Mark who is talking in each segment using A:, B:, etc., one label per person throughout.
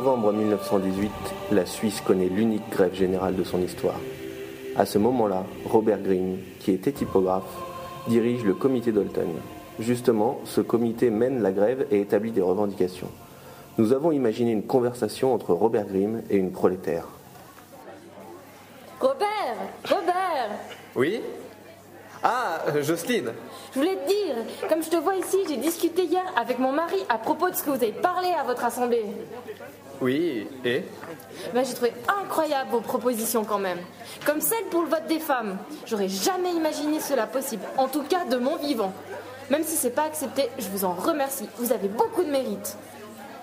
A: novembre 1918, la Suisse connaît l'unique grève générale de son histoire. À ce moment-là, Robert Greene, qui était typographe, dirige le comité d'Olton. Justement, ce comité mène la grève et établit des revendications. Nous avons imaginé une conversation entre Robert Grimm et une prolétaire.
B: Robert Robert
C: Oui? Ah, euh, Jocelyne
B: Je voulais te dire, comme je te vois ici, j'ai discuté hier avec mon mari à propos de ce que vous avez parlé à votre assemblée.
C: Oui, et
B: Ben, j'ai trouvé incroyable vos propositions quand même. Comme celle pour le vote des femmes. J'aurais jamais imaginé cela possible, en tout cas de mon vivant. Même si c'est pas accepté, je vous en remercie. Vous avez beaucoup de mérite.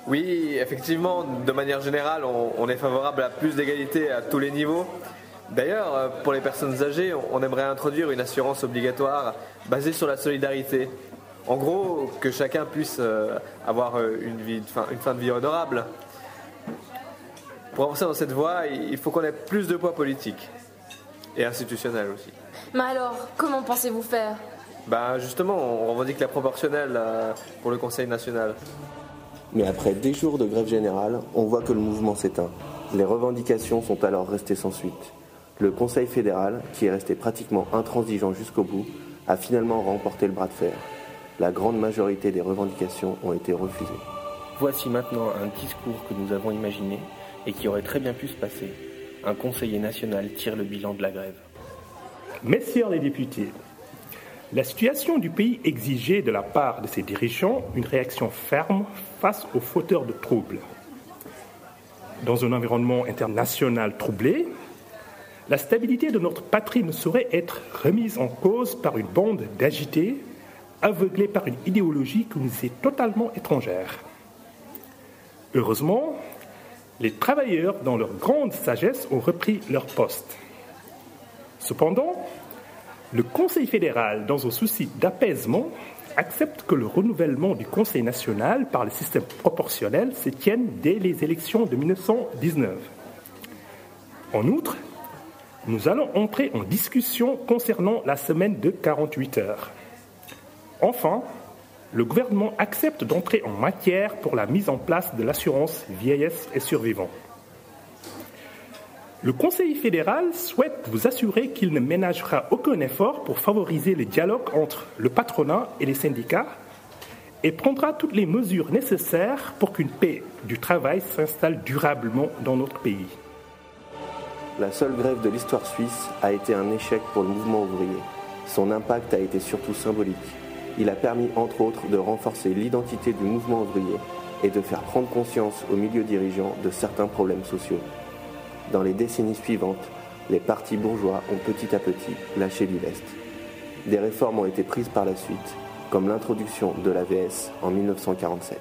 C: Oui, effectivement, de manière générale, on, on est favorable à plus d'égalité à tous les niveaux. D'ailleurs, euh, pour les personnes âgées, on aimerait introduire une assurance obligatoire basée sur la solidarité. En gros, que chacun puisse euh, avoir euh, une, vie, une fin de vie honorable. Pour avancer dans cette voie, il faut qu'on ait plus de poids politique et institutionnel aussi.
B: Mais alors, comment pensez-vous faire?
C: Bah justement, on revendique la proportionnelle euh, pour le Conseil national.
A: Mais après des jours de grève générale, on voit que le mouvement s'éteint. Les revendications sont alors restées sans suite. Le Conseil fédéral, qui est resté pratiquement intransigeant jusqu'au bout, a finalement remporté le bras de fer. La grande majorité des revendications ont été refusées.
D: Voici maintenant un discours que nous avons imaginé et qui aurait très bien pu se passer. Un conseiller national tire le bilan de la grève.
E: Messieurs les députés, la situation du pays exigeait de la part de ses dirigeants une réaction ferme face aux fauteurs de troubles. Dans un environnement international troublé, la stabilité de notre patrie ne saurait être remise en cause par une bande d'agités, aveuglés par une idéologie qui nous est totalement étrangère. Heureusement, les travailleurs, dans leur grande sagesse, ont repris leur poste. Cependant, le Conseil fédéral, dans un souci d'apaisement, accepte que le renouvellement du Conseil national par le système proportionnel se tienne dès les élections de 1919. En outre, nous allons entrer en discussion concernant la semaine de 48 heures. Enfin, le gouvernement accepte d'entrer en matière pour la mise en place de l'assurance vieillesse et survivants. Le Conseil fédéral souhaite vous assurer qu'il ne ménagera aucun effort pour favoriser le dialogue entre le patronat et les syndicats et prendra toutes les mesures nécessaires pour qu'une paix du travail s'installe durablement dans notre pays.
A: La seule grève de l'histoire suisse a été un échec pour le mouvement ouvrier. Son impact a été surtout symbolique. Il a permis entre autres de renforcer l'identité du mouvement ouvrier et de faire prendre conscience aux milieux dirigeants de certains problèmes sociaux. Dans les décennies suivantes, les partis bourgeois ont petit à petit lâché du lest. Des réformes ont été prises par la suite, comme l'introduction de l'AVS en 1947.